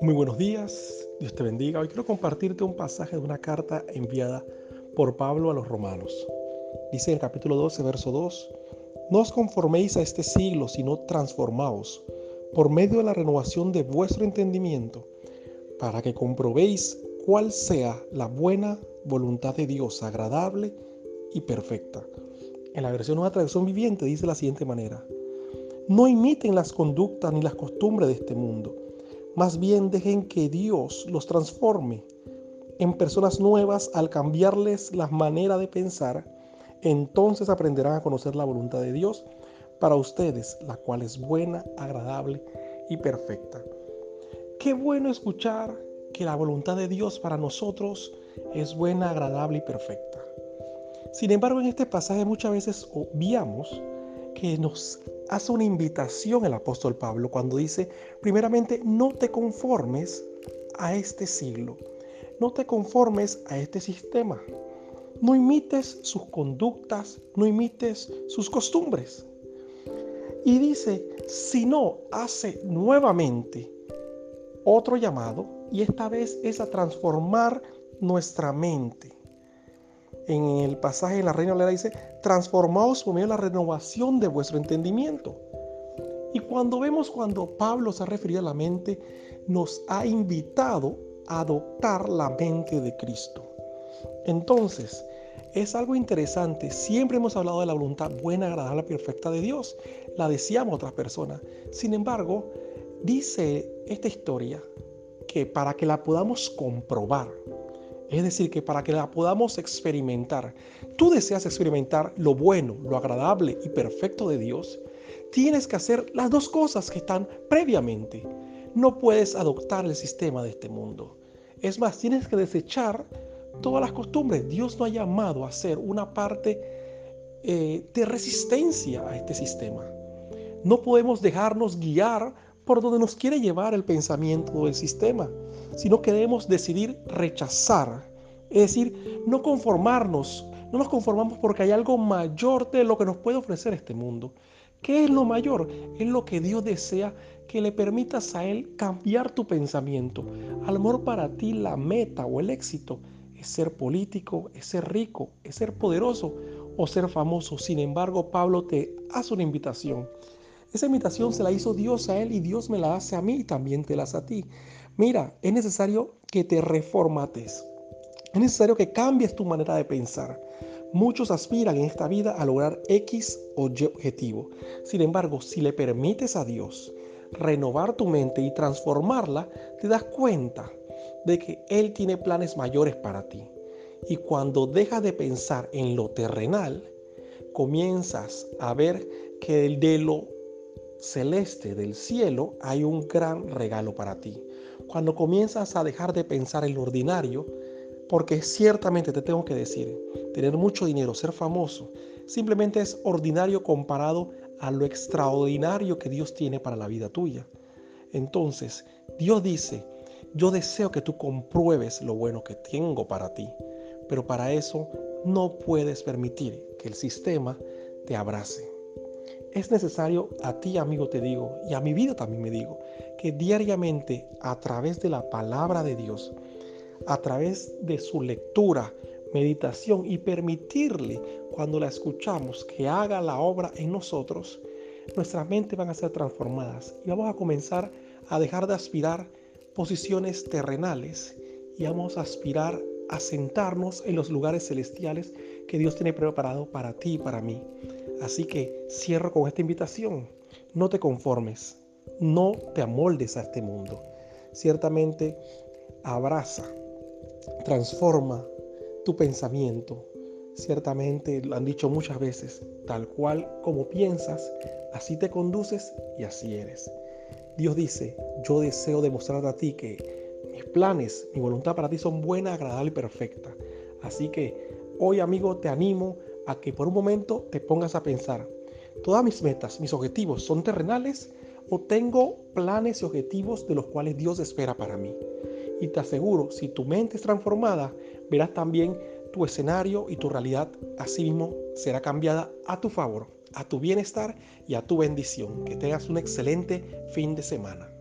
Muy buenos días, Dios te bendiga. Hoy quiero compartirte un pasaje de una carta enviada por Pablo a los romanos. Dice en capítulo 12, verso 2, No os conforméis a este siglo, sino transformaos por medio de la renovación de vuestro entendimiento, para que comprobéis cuál sea la buena voluntad de Dios, agradable y perfecta. En la versión Nueva Traducción Viviente dice de la siguiente manera, No imiten las conductas ni las costumbres de este mundo más bien dejen que Dios los transforme en personas nuevas al cambiarles la manera de pensar. Entonces aprenderán a conocer la voluntad de Dios para ustedes, la cual es buena, agradable y perfecta. Qué bueno escuchar que la voluntad de Dios para nosotros es buena, agradable y perfecta. Sin embargo, en este pasaje muchas veces obviamos que nos hace una invitación el apóstol Pablo cuando dice, primeramente, no te conformes a este siglo, no te conformes a este sistema, no imites sus conductas, no imites sus costumbres. Y dice, si no, hace nuevamente otro llamado y esta vez es a transformar nuestra mente en el pasaje de la Reina Valera dice, transformaos por medio de la renovación de vuestro entendimiento. Y cuando vemos cuando Pablo se ha referido a la mente, nos ha invitado a adoptar la mente de Cristo. Entonces, es algo interesante. Siempre hemos hablado de la voluntad buena, agradable, perfecta de Dios. La deseamos otras personas. Sin embargo, dice esta historia que para que la podamos comprobar, es decir, que para que la podamos experimentar, tú deseas experimentar lo bueno, lo agradable y perfecto de Dios, tienes que hacer las dos cosas que están previamente. No puedes adoptar el sistema de este mundo. Es más, tienes que desechar todas las costumbres. Dios no ha llamado a ser una parte eh, de resistencia a este sistema. No podemos dejarnos guiar por donde nos quiere llevar el pensamiento del sistema, sino que debemos decidir rechazar, es decir, no conformarnos, no nos conformamos porque hay algo mayor de lo que nos puede ofrecer este mundo. ¿Qué es lo mayor? Es lo que Dios desea que le permitas a Él cambiar tu pensamiento. A lo para ti la meta o el éxito es ser político, es ser rico, es ser poderoso o ser famoso. Sin embargo, Pablo te hace una invitación esa invitación se la hizo Dios a él y Dios me la hace a mí y también te la hace a ti. Mira, es necesario que te reformates. Es necesario que cambies tu manera de pensar. Muchos aspiran en esta vida a lograr X o Y objetivo. Sin embargo, si le permites a Dios renovar tu mente y transformarla, te das cuenta de que Él tiene planes mayores para ti. Y cuando dejas de pensar en lo terrenal, comienzas a ver que de lo celeste del cielo hay un gran regalo para ti. Cuando comienzas a dejar de pensar en lo ordinario, porque ciertamente te tengo que decir, tener mucho dinero, ser famoso, simplemente es ordinario comparado a lo extraordinario que Dios tiene para la vida tuya. Entonces, Dios dice, yo deseo que tú compruebes lo bueno que tengo para ti, pero para eso no puedes permitir que el sistema te abrace. Es necesario, a ti amigo te digo, y a mi vida también me digo, que diariamente a través de la palabra de Dios, a través de su lectura, meditación y permitirle cuando la escuchamos que haga la obra en nosotros, nuestras mentes van a ser transformadas y vamos a comenzar a dejar de aspirar posiciones terrenales y vamos a aspirar a sentarnos en los lugares celestiales que Dios tiene preparado para ti y para mí. Así que cierro con esta invitación. No te conformes, no te amoldes a este mundo. Ciertamente abraza, transforma tu pensamiento. Ciertamente lo han dicho muchas veces, tal cual como piensas, así te conduces y así eres. Dios dice, yo deseo demostrar a ti que mis planes, mi voluntad para ti son buena, agradable y perfecta. Así que hoy amigo te animo a que por un momento te pongas a pensar, ¿todas mis metas, mis objetivos son terrenales o tengo planes y objetivos de los cuales Dios espera para mí? Y te aseguro, si tu mente es transformada, verás también tu escenario y tu realidad así mismo será cambiada a tu favor. a tu bienestar y a tu bendición. Que tengas un excelente fin de semana.